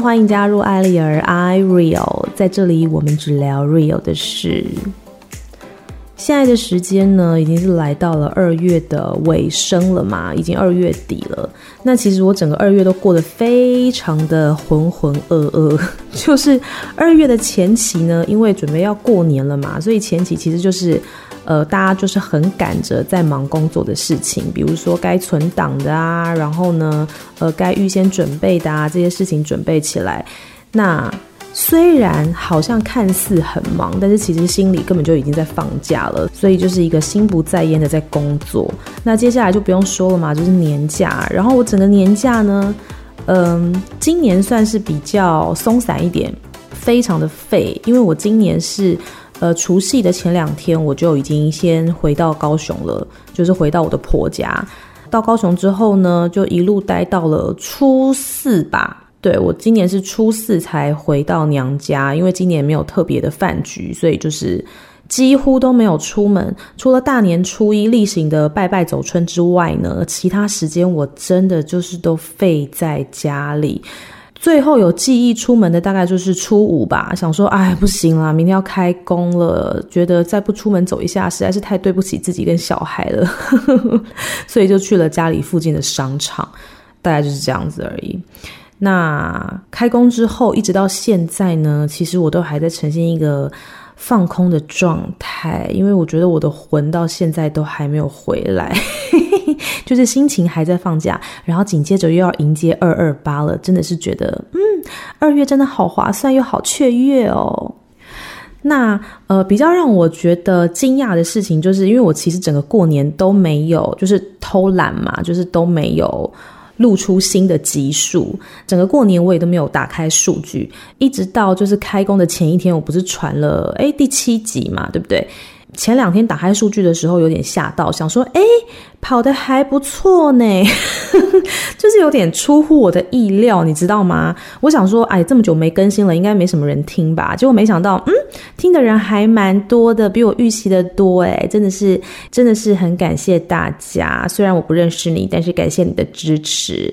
欢迎加入艾丽儿 I Real，在这里我们只聊 real 的事。现在的时间呢，已经是来到了二月的尾声了嘛，已经二月底了。那其实我整个二月都过得非常的浑浑噩噩。就是二月的前期呢，因为准备要过年了嘛，所以前期其实就是，呃，大家就是很赶着在忙工作的事情，比如说该存档的啊，然后呢，呃，该预先准备的啊，这些事情准备起来。那虽然好像看似很忙，但是其实心里根本就已经在放假了，所以就是一个心不在焉的在工作。那接下来就不用说了嘛，就是年假。然后我整个年假呢，嗯，今年算是比较松散一点，非常的废，因为我今年是呃除夕的前两天我就已经先回到高雄了，就是回到我的婆家。到高雄之后呢，就一路待到了初四吧。对，我今年是初四才回到娘家，因为今年没有特别的饭局，所以就是几乎都没有出门，除了大年初一例行的拜拜走春之外呢，其他时间我真的就是都废在家里。最后有记忆出门的大概就是初五吧，想说哎不行啦，明天要开工了，觉得再不出门走一下实在是太对不起自己跟小孩了，所以就去了家里附近的商场，大概就是这样子而已。那开工之后一直到现在呢，其实我都还在呈现一个放空的状态，因为我觉得我的魂到现在都还没有回来，就是心情还在放假，然后紧接着又要迎接二二八了，真的是觉得嗯，二月真的好划算又好雀跃哦。那呃，比较让我觉得惊讶的事情，就是因为我其实整个过年都没有，就是偷懒嘛，就是都没有。露出新的集数，整个过年我也都没有打开数据，一直到就是开工的前一天，我不是传了诶第七集嘛，对不对？前两天打开数据的时候有点吓到，想说诶跑得还不错呢，就是有点出乎我的意料，你知道吗？我想说，哎，这么久没更新了，应该没什么人听吧？结果没想到，嗯，听的人还蛮多的，比我预期的多，哎，真的是，真的是很感谢大家。虽然我不认识你，但是感谢你的支持。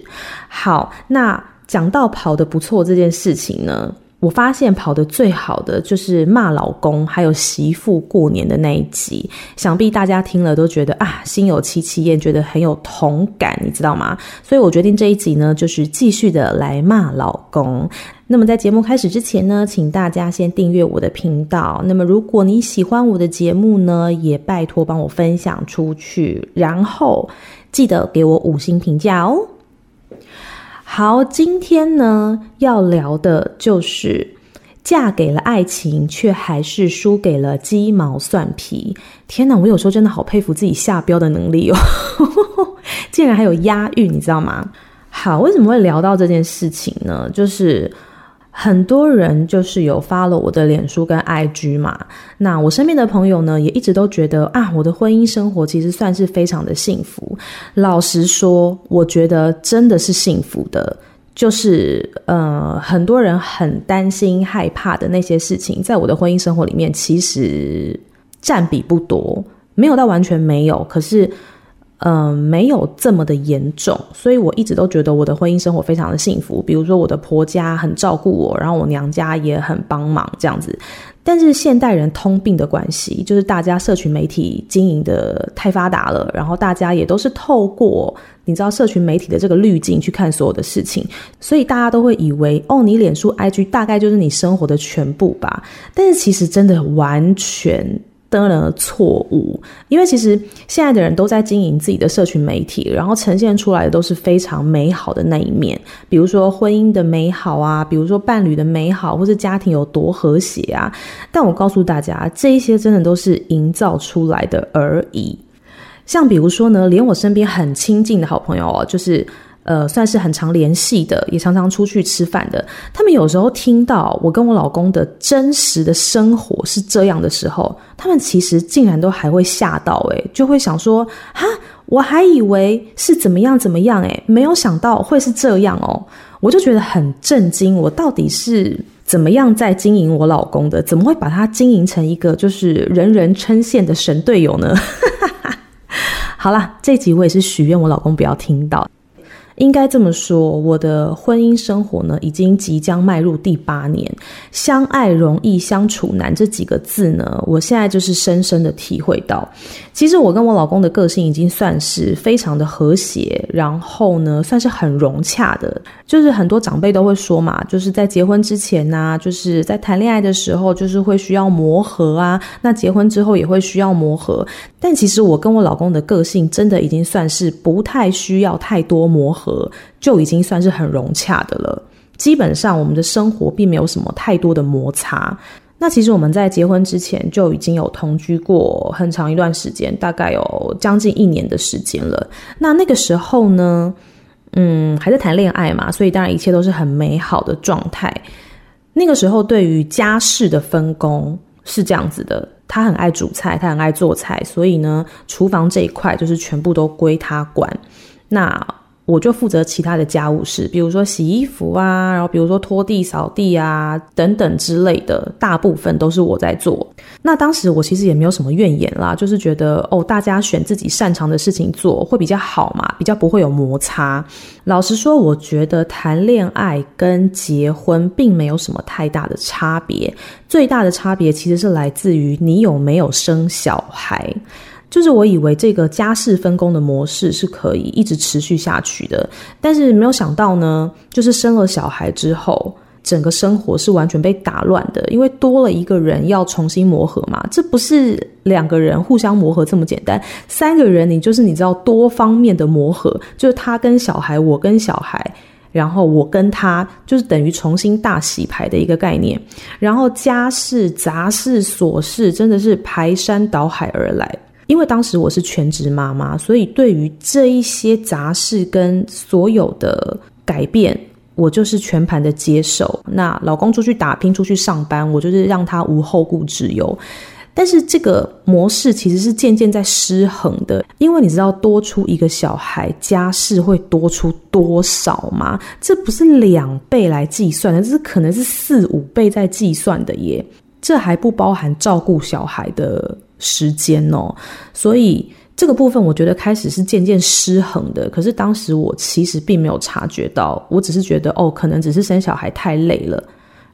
好，那讲到跑得不错这件事情呢，我发现跑得最好的就是骂老公还有媳妇过年的那一集，想必大家听了都觉得啊，心有戚戚焉，觉得很有同感，你知道吗？所以我决定这一集呢，就是继续的来骂老公。那么在节目开始之前呢，请大家先订阅我的频道。那么如果你喜欢我的节目呢，也拜托帮我分享出去，然后记得给我五星评价哦。好，今天呢要聊的就是嫁给了爱情，却还是输给了鸡毛蒜皮。天哪，我有时候真的好佩服自己下标的能力哦，竟然还有押韵，你知道吗？好，为什么会聊到这件事情呢？就是。很多人就是有发了我的脸书跟 IG 嘛，那我身边的朋友呢，也一直都觉得啊，我的婚姻生活其实算是非常的幸福。老实说，我觉得真的是幸福的，就是呃，很多人很担心害怕的那些事情，在我的婚姻生活里面其实占比不多，没有到完全没有，可是。嗯，没有这么的严重，所以我一直都觉得我的婚姻生活非常的幸福。比如说，我的婆家很照顾我，然后我娘家也很帮忙这样子。但是现代人通病的关系，就是大家社群媒体经营的太发达了，然后大家也都是透过你知道社群媒体的这个滤镜去看所有的事情，所以大家都会以为哦，你脸书 IG 大概就是你生活的全部吧。但是其实真的完全。的了错误，因为其实现在的人都在经营自己的社群媒体，然后呈现出来的都是非常美好的那一面，比如说婚姻的美好啊，比如说伴侣的美好，或是家庭有多和谐啊。但我告诉大家，这一些真的都是营造出来的而已。像比如说呢，连我身边很亲近的好朋友哦，就是。呃，算是很常联系的，也常常出去吃饭的。他们有时候听到我跟我老公的真实的生活是这样的时候，他们其实竟然都还会吓到，诶，就会想说，哈，我还以为是怎么样怎么样，诶，没有想到会是这样哦。我就觉得很震惊，我到底是怎么样在经营我老公的？怎么会把他经营成一个就是人人称羡的神队友呢？好啦，这集我也是许愿我老公不要听到。应该这么说，我的婚姻生活呢，已经即将迈入第八年。相爱容易相处难这几个字呢，我现在就是深深的体会到。其实我跟我老公的个性已经算是非常的和谐，然后呢，算是很融洽的。就是很多长辈都会说嘛，就是在结婚之前呢、就是在谈恋爱的时候，就是会需要磨合啊。那结婚之后也会需要磨合。但其实我跟我老公的个性真的已经算是不太需要太多磨合。就已经算是很融洽的了。基本上，我们的生活并没有什么太多的摩擦。那其实我们在结婚之前就已经有同居过很长一段时间，大概有将近一年的时间了。那那个时候呢，嗯，还在谈恋爱嘛，所以当然一切都是很美好的状态。那个时候，对于家事的分工是这样子的：他很爱煮菜，他很爱做菜，所以呢，厨房这一块就是全部都归他管。那我就负责其他的家务事，比如说洗衣服啊，然后比如说拖地、扫地啊等等之类的，大部分都是我在做。那当时我其实也没有什么怨言啦，就是觉得哦，大家选自己擅长的事情做会比较好嘛，比较不会有摩擦。老实说，我觉得谈恋爱跟结婚并没有什么太大的差别，最大的差别其实是来自于你有没有生小孩。就是我以为这个家事分工的模式是可以一直持续下去的，但是没有想到呢，就是生了小孩之后，整个生活是完全被打乱的，因为多了一个人要重新磨合嘛。这不是两个人互相磨合这么简单，三个人你就是你知道多方面的磨合，就是他跟小孩，我跟小孩，然后我跟他，就是等于重新大洗牌的一个概念。然后家事、杂事、琐事，真的是排山倒海而来。因为当时我是全职妈妈，所以对于这一些杂事跟所有的改变，我就是全盘的接受。那老公出去打拼、出去上班，我就是让他无后顾之忧。但是这个模式其实是渐渐在失衡的，因为你知道多出一个小孩，家事会多出多少吗？这不是两倍来计算的，这是可能是四五倍在计算的耶。这还不包含照顾小孩的时间哦，所以这个部分我觉得开始是渐渐失衡的。可是当时我其实并没有察觉到，我只是觉得哦，可能只是生小孩太累了，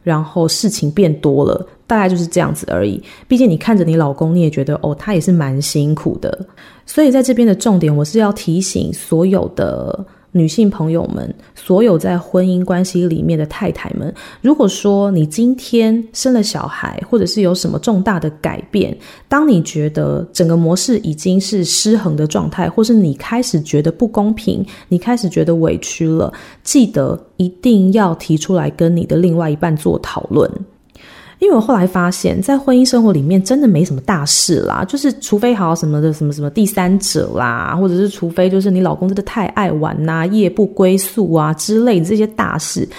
然后事情变多了，大概就是这样子而已。毕竟你看着你老公，你也觉得哦，他也是蛮辛苦的。所以在这边的重点，我是要提醒所有的。女性朋友们，所有在婚姻关系里面的太太们，如果说你今天生了小孩，或者是有什么重大的改变，当你觉得整个模式已经是失衡的状态，或是你开始觉得不公平，你开始觉得委屈了，记得一定要提出来跟你的另外一半做讨论。因为我后来发现，在婚姻生活里面真的没什么大事啦，就是除非好什么的什么什么第三者啦，或者是除非就是你老公真的太爱玩呐、夜不归宿啊之类的这些大事，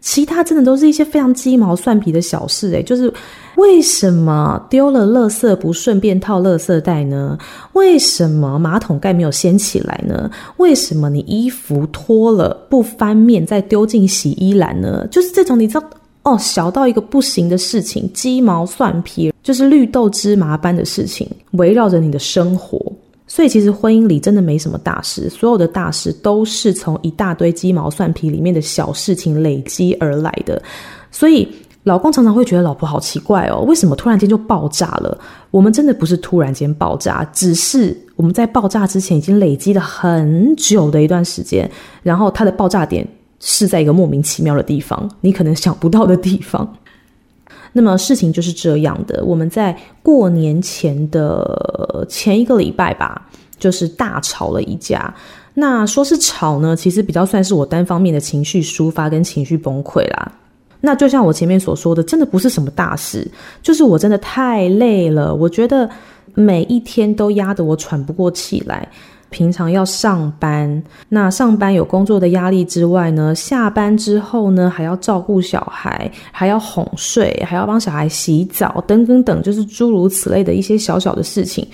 其他真的都是一些非常鸡毛蒜皮的小事诶，就是为什么丢了垃圾不顺便套垃圾袋呢？为什么马桶盖没有掀起来呢？为什么你衣服脱了不翻面再丢进洗衣篮呢？就是这种你知道。哦，小到一个不行的事情，鸡毛蒜皮，就是绿豆芝麻般的事情，围绕着你的生活。所以其实婚姻里真的没什么大事，所有的大事都是从一大堆鸡毛蒜皮里面的小事情累积而来的。所以老公常常会觉得老婆好奇怪哦，为什么突然间就爆炸了？我们真的不是突然间爆炸，只是我们在爆炸之前已经累积了很久的一段时间，然后它的爆炸点。是在一个莫名其妙的地方，你可能想不到的地方。那么事情就是这样的，我们在过年前的前一个礼拜吧，就是大吵了一架。那说是吵呢，其实比较算是我单方面的情绪抒发跟情绪崩溃啦。那就像我前面所说的，真的不是什么大事，就是我真的太累了，我觉得每一天都压得我喘不过气来。平常要上班，那上班有工作的压力之外呢，下班之后呢，还要照顾小孩，还要哄睡，还要帮小孩洗澡，等等等，就是诸如此类的一些小小的事情，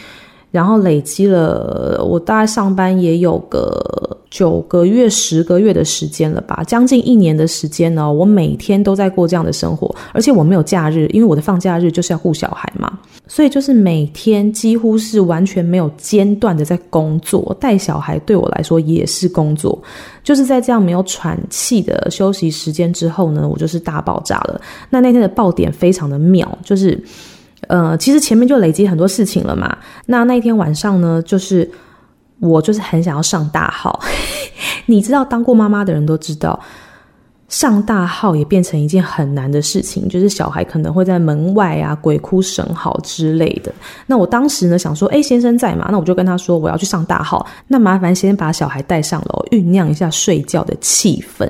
然后累积了，我大概上班也有个九个月、十个月的时间了吧，将近一年的时间呢，我每天都在过这样的生活，而且我没有假日，因为我的放假日就是要顾小孩嘛。所以就是每天几乎是完全没有间断的在工作，带小孩对我来说也是工作。就是在这样没有喘气的休息时间之后呢，我就是大爆炸了。那那天的爆点非常的妙，就是呃，其实前面就累积很多事情了嘛。那那天晚上呢，就是我就是很想要上大号，你知道，当过妈妈的人都知道。上大号也变成一件很难的事情，就是小孩可能会在门外啊鬼哭神嚎之类的。那我当时呢想说，哎，先生在嘛？那我就跟他说我要去上大号，那麻烦先把小孩带上楼，酝酿一下睡觉的气氛。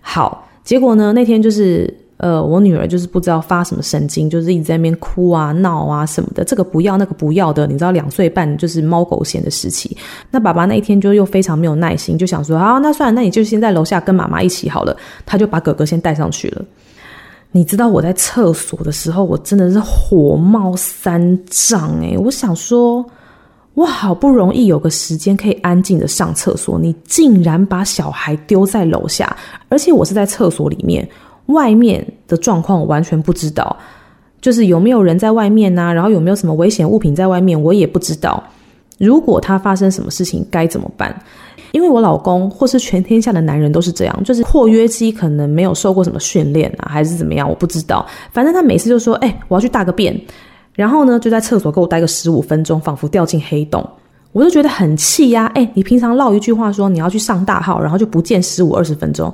好，结果呢那天就是。呃，我女儿就是不知道发什么神经，就是一直在那边哭啊、闹啊什么的，这个不要，那个不要的，你知道，两岁半就是猫狗嫌的时期。那爸爸那一天就又非常没有耐心，就想说，啊，那算了，那你就先在楼下跟妈妈一起好了。他就把哥哥先带上去了。你知道我在厕所的时候，我真的是火冒三丈诶，我想说，我好不容易有个时间可以安静的上厕所，你竟然把小孩丢在楼下，而且我是在厕所里面。外面的状况完全不知道，就是有没有人在外面啊，然后有没有什么危险物品在外面，我也不知道。如果他发生什么事情该怎么办？因为我老公或是全天下的男人都是这样，就是括约肌可能没有受过什么训练啊，还是怎么样，我不知道。反正他每次就说：“哎，我要去大个便。”然后呢，就在厕所给我待个十五分钟，仿佛掉进黑洞。我就觉得很气呀！哎，你平常唠一句话说你要去上大号，然后就不见十五二十分钟。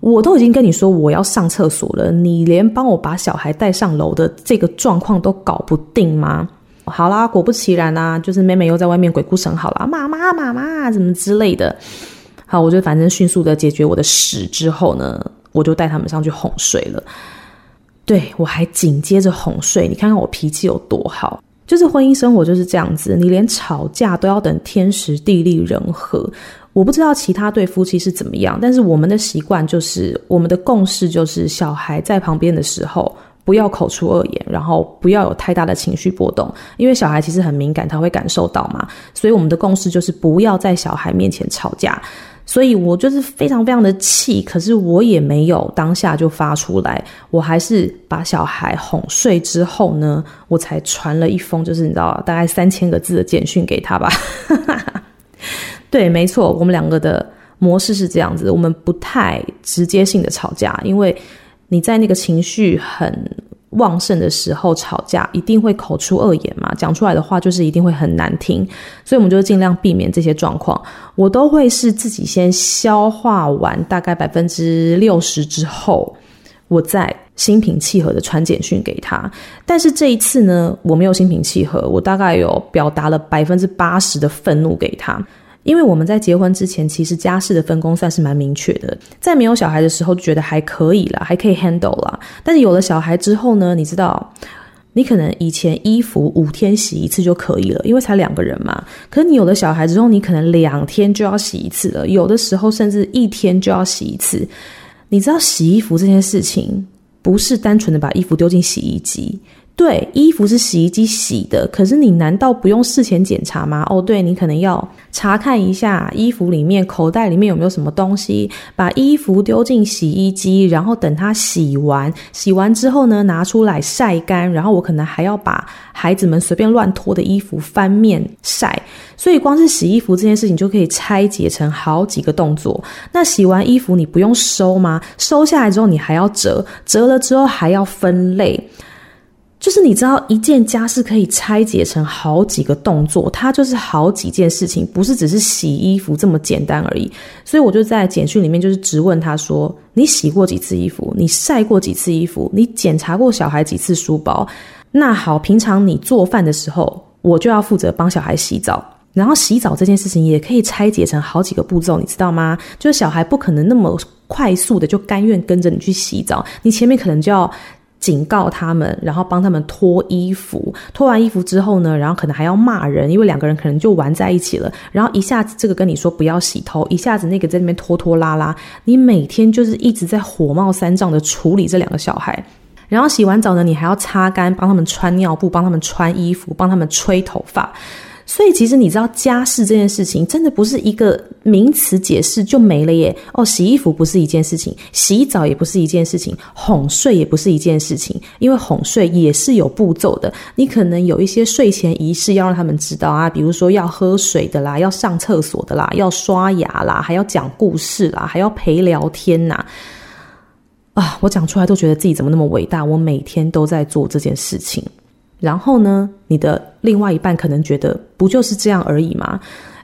我都已经跟你说我要上厕所了，你连帮我把小孩带上楼的这个状况都搞不定吗？好啦，果不其然啊，就是妹妹又在外面鬼哭神嚎啦，妈妈妈妈怎么之类的。好，我就反正迅速的解决我的屎之后呢，我就带他们上去哄睡了。对，我还紧接着哄睡，你看看我脾气有多好。就是婚姻生活就是这样子，你连吵架都要等天时地利人和。我不知道其他对夫妻是怎么样，但是我们的习惯就是，我们的共识就是，小孩在旁边的时候不要口出恶言，然后不要有太大的情绪波动，因为小孩其实很敏感，他会感受到嘛。所以我们的共识就是不要在小孩面前吵架。所以我就是非常非常的气，可是我也没有当下就发出来，我还是把小孩哄睡之后呢，我才传了一封，就是你知道大概三千个字的简讯给他吧。对，没错，我们两个的模式是这样子，我们不太直接性的吵架，因为你在那个情绪很旺盛的时候吵架，一定会口出恶言嘛，讲出来的话就是一定会很难听，所以我们就尽量避免这些状况。我都会是自己先消化完大概百分之六十之后，我再心平气和的传简讯给他。但是这一次呢，我没有心平气和，我大概有表达了百分之八十的愤怒给他。因为我们在结婚之前，其实家事的分工算是蛮明确的。在没有小孩的时候，就觉得还可以啦，还可以 handle 啦。但是有了小孩之后呢，你知道，你可能以前衣服五天洗一次就可以了，因为才两个人嘛。可是你有了小孩之后，你可能两天就要洗一次了，有的时候甚至一天就要洗一次。你知道洗衣服这件事情，不是单纯的把衣服丢进洗衣机。对，衣服是洗衣机洗的，可是你难道不用事前检查吗？哦，对，你可能要查看一下衣服里面口袋里面有没有什么东西，把衣服丢进洗衣机，然后等它洗完，洗完之后呢，拿出来晒干，然后我可能还要把孩子们随便乱脱的衣服翻面晒，所以光是洗衣服这件事情就可以拆解成好几个动作。那洗完衣服你不用收吗？收下来之后你还要折，折了之后还要分类。就是你知道，一件家事可以拆解成好几个动作，它就是好几件事情，不是只是洗衣服这么简单而已。所以我就在简讯里面就是质问他说：“你洗过几次衣服？你晒过几次衣服？你检查过小孩几次书包？那好，平常你做饭的时候，我就要负责帮小孩洗澡。然后洗澡这件事情也可以拆解成好几个步骤，你知道吗？就是小孩不可能那么快速的就甘愿跟着你去洗澡，你前面可能就要。”警告他们，然后帮他们脱衣服。脱完衣服之后呢，然后可能还要骂人，因为两个人可能就玩在一起了。然后一下子这个跟你说不要洗头，一下子那个在那边拖拖拉拉。你每天就是一直在火冒三丈的处理这两个小孩。然后洗完澡呢，你还要擦干，帮他们穿尿布，帮他们穿衣服，帮他们吹头发。所以其实你知道家事这件事情，真的不是一个名词解释就没了耶。哦，洗衣服不是一件事情，洗澡也不是一件事情，哄睡也不是一件事情，因为哄睡也是有步骤的。你可能有一些睡前仪式要让他们知道啊，比如说要喝水的啦，要上厕所的啦，要刷牙啦，还要讲故事啦，还要陪聊天呐。啊，我讲出来都觉得自己怎么那么伟大，我每天都在做这件事情。然后呢，你的另外一半可能觉得不就是这样而已吗？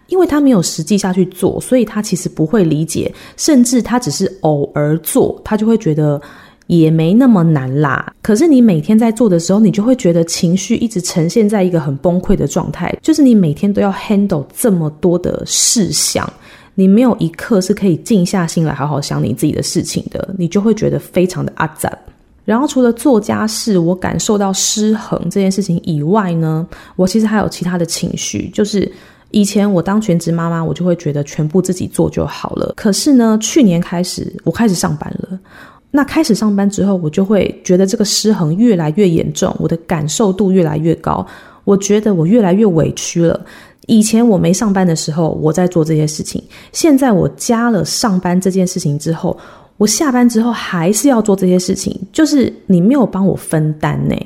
因为他没有实际下去做，所以他其实不会理解，甚至他只是偶尔做，他就会觉得也没那么难啦。可是你每天在做的时候，你就会觉得情绪一直呈现在一个很崩溃的状态，就是你每天都要 handle 这么多的事项，你没有一刻是可以静下心来好好想你自己的事情的，你就会觉得非常的阿杂。然后除了做家事，我感受到失衡这件事情以外呢，我其实还有其他的情绪。就是以前我当全职妈妈，我就会觉得全部自己做就好了。可是呢，去年开始我开始上班了，那开始上班之后，我就会觉得这个失衡越来越严重，我的感受度越来越高。我觉得我越来越委屈了。以前我没上班的时候，我在做这些事情；现在我加了上班这件事情之后。我下班之后还是要做这些事情，就是你没有帮我分担呢。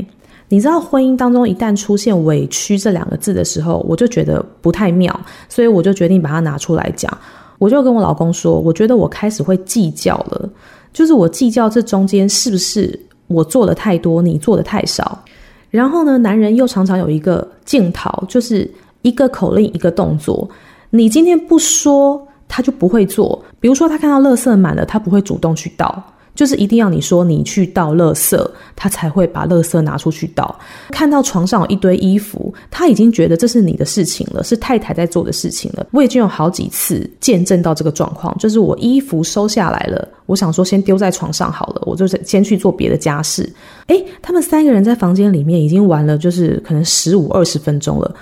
你知道婚姻当中一旦出现委屈这两个字的时候，我就觉得不太妙，所以我就决定把它拿出来讲。我就跟我老公说，我觉得我开始会计较了，就是我计较这中间是不是我做的太多，你做的太少。然后呢，男人又常常有一个镜头，就是一个口令一个动作，你今天不说。他就不会做，比如说他看到垃圾满了，他不会主动去倒，就是一定要你说你去倒垃圾，他才会把垃圾拿出去倒。看到床上有一堆衣服，他已经觉得这是你的事情了，是太太在做的事情了。我已经有好几次见证到这个状况，就是我衣服收下来了，我想说先丢在床上好了，我就先去做别的家事。诶，他们三个人在房间里面已经玩了，就是可能十五二十分钟了。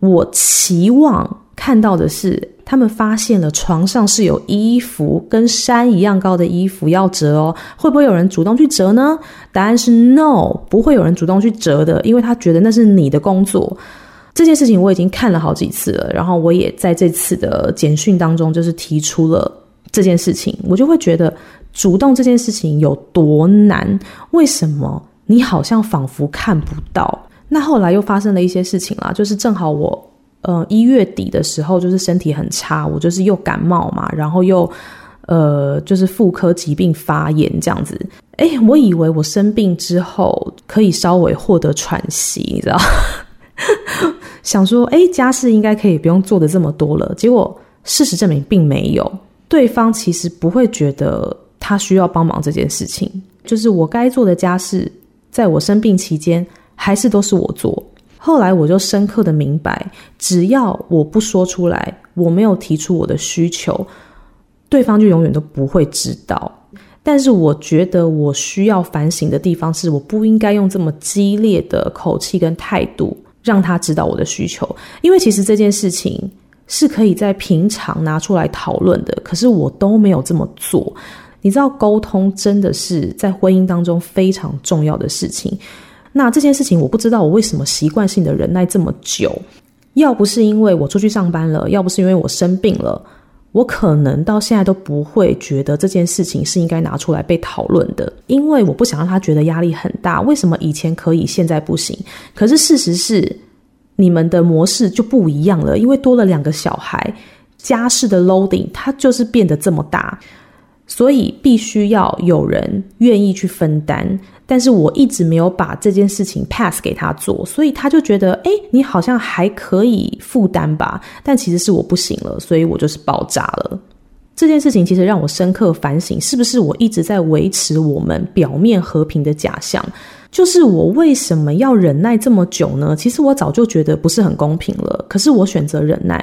我期望看到的是。他们发现了床上是有衣服，跟山一样高的衣服要折哦，会不会有人主动去折呢？答案是 no，不会有人主动去折的，因为他觉得那是你的工作。这件事情我已经看了好几次了，然后我也在这次的简讯当中就是提出了这件事情，我就会觉得主动这件事情有多难？为什么你好像仿佛看不到？那后来又发生了一些事情啦，就是正好我。呃，一月底的时候，就是身体很差，我就是又感冒嘛，然后又呃，就是妇科疾病发炎这样子。哎，我以为我生病之后可以稍微获得喘息，你知道？想说，哎，家事应该可以不用做的这么多了。结果事实证明并没有，对方其实不会觉得他需要帮忙这件事情，就是我该做的家事，在我生病期间还是都是我做。后来我就深刻的明白，只要我不说出来，我没有提出我的需求，对方就永远都不会知道。但是我觉得我需要反省的地方是，我不应该用这么激烈的口气跟态度让他知道我的需求，因为其实这件事情是可以在平常拿出来讨论的，可是我都没有这么做。你知道，沟通真的是在婚姻当中非常重要的事情。那这件事情我不知道我为什么习惯性的忍耐这么久，要不是因为我出去上班了，要不是因为我生病了，我可能到现在都不会觉得这件事情是应该拿出来被讨论的，因为我不想让他觉得压力很大。为什么以前可以，现在不行？可是事实是，你们的模式就不一样了，因为多了两个小孩，家事的 loading 它就是变得这么大。所以必须要有人愿意去分担，但是我一直没有把这件事情 pass 给他做，所以他就觉得，诶，你好像还可以负担吧，但其实是我不行了，所以我就是爆炸了。这件事情其实让我深刻反省，是不是我一直在维持我们表面和平的假象？就是我为什么要忍耐这么久呢？其实我早就觉得不是很公平了，可是我选择忍耐。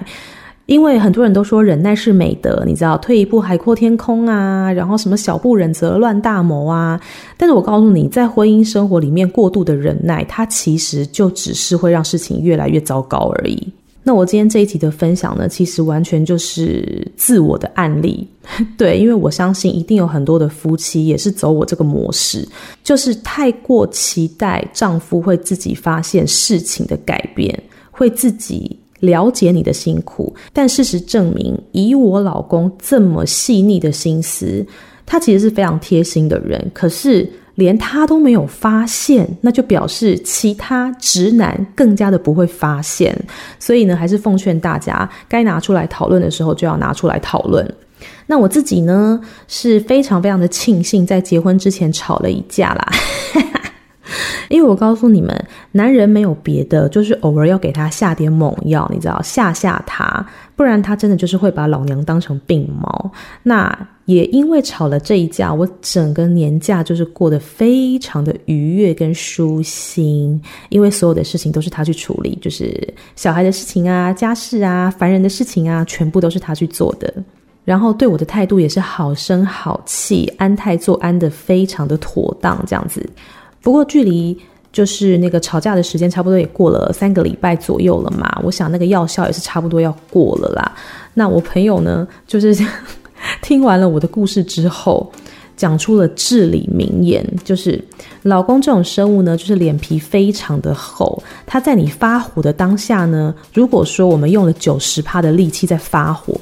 因为很多人都说忍耐是美德，你知道，退一步海阔天空啊，然后什么小不忍则乱大谋啊。但是我告诉你，在婚姻生活里面过度的忍耐，它其实就只是会让事情越来越糟糕而已。那我今天这一集的分享呢，其实完全就是自我的案例。对，因为我相信一定有很多的夫妻也是走我这个模式，就是太过期待丈夫会自己发现事情的改变，会自己。了解你的辛苦，但事实证明，以我老公这么细腻的心思，他其实是非常贴心的人。可是连他都没有发现，那就表示其他直男更加的不会发现。所以呢，还是奉劝大家，该拿出来讨论的时候就要拿出来讨论。那我自己呢，是非常非常的庆幸，在结婚之前吵了一架啦。因为我告诉你们，男人没有别的，就是偶尔要给他下点猛药，你知道，吓吓他，不然他真的就是会把老娘当成病猫。那也因为吵了这一架，我整个年假就是过得非常的愉悦跟舒心，因为所有的事情都是他去处理，就是小孩的事情啊、家事啊、烦人的事情啊，全部都是他去做的。然后对我的态度也是好声好气，安泰做安的非常的妥当，这样子。不过距离就是那个吵架的时间差不多也过了三个礼拜左右了嘛，我想那个药效也是差不多要过了啦。那我朋友呢，就是 听完了我的故事之后，讲出了至理名言，就是老公这种生物呢，就是脸皮非常的厚。他在你发火的当下呢，如果说我们用了九十趴的力气在发火，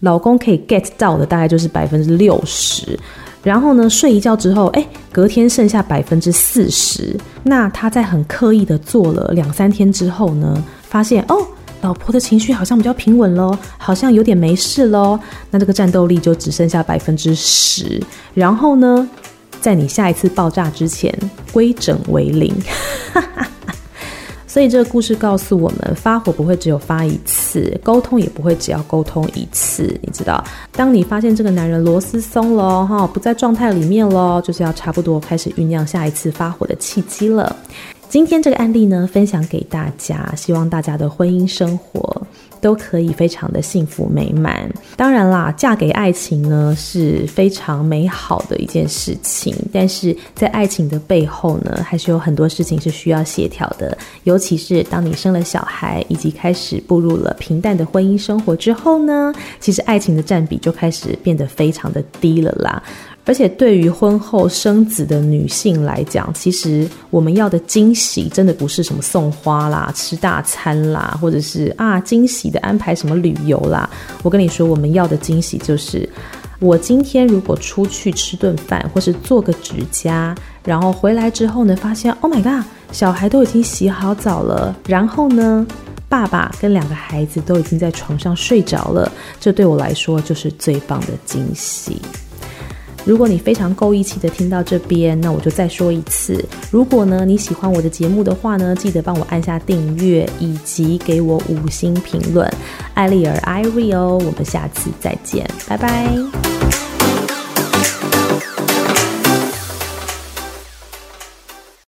老公可以 get 到的大概就是百分之六十。然后呢，睡一觉之后，哎，隔天剩下百分之四十。那他在很刻意的做了两三天之后呢，发现哦，老婆的情绪好像比较平稳喽，好像有点没事喽。那这个战斗力就只剩下百分之十。然后呢，在你下一次爆炸之前，归整为零。所以这个故事告诉我们，发火不会只有发一次，沟通也不会只要沟通一次。你知道，当你发现这个男人螺丝松了哈，不在状态里面了，就是要差不多开始酝酿下一次发火的契机了。今天这个案例呢，分享给大家，希望大家的婚姻生活都可以非常的幸福美满。当然啦，嫁给爱情呢是非常美好的一件事情，但是在爱情的背后呢，还是有很多事情是需要协调的。尤其是当你生了小孩，以及开始步入了平淡的婚姻生活之后呢，其实爱情的占比就开始变得非常的低了啦。而且对于婚后生子的女性来讲，其实我们要的惊喜真的不是什么送花啦、吃大餐啦，或者是啊惊喜的安排什么旅游啦。我跟你说，我们要的惊喜就是，我今天如果出去吃顿饭，或是做个指甲，然后回来之后呢，发现 Oh my God，小孩都已经洗好澡了，然后呢，爸爸跟两个孩子都已经在床上睡着了，这对我来说就是最棒的惊喜。如果你非常够义气的听到这边，那我就再说一次。如果呢你喜欢我的节目的话呢，记得帮我按下订阅，以及给我五星评论。艾丽儿 Ireal，我们下次再见，拜拜。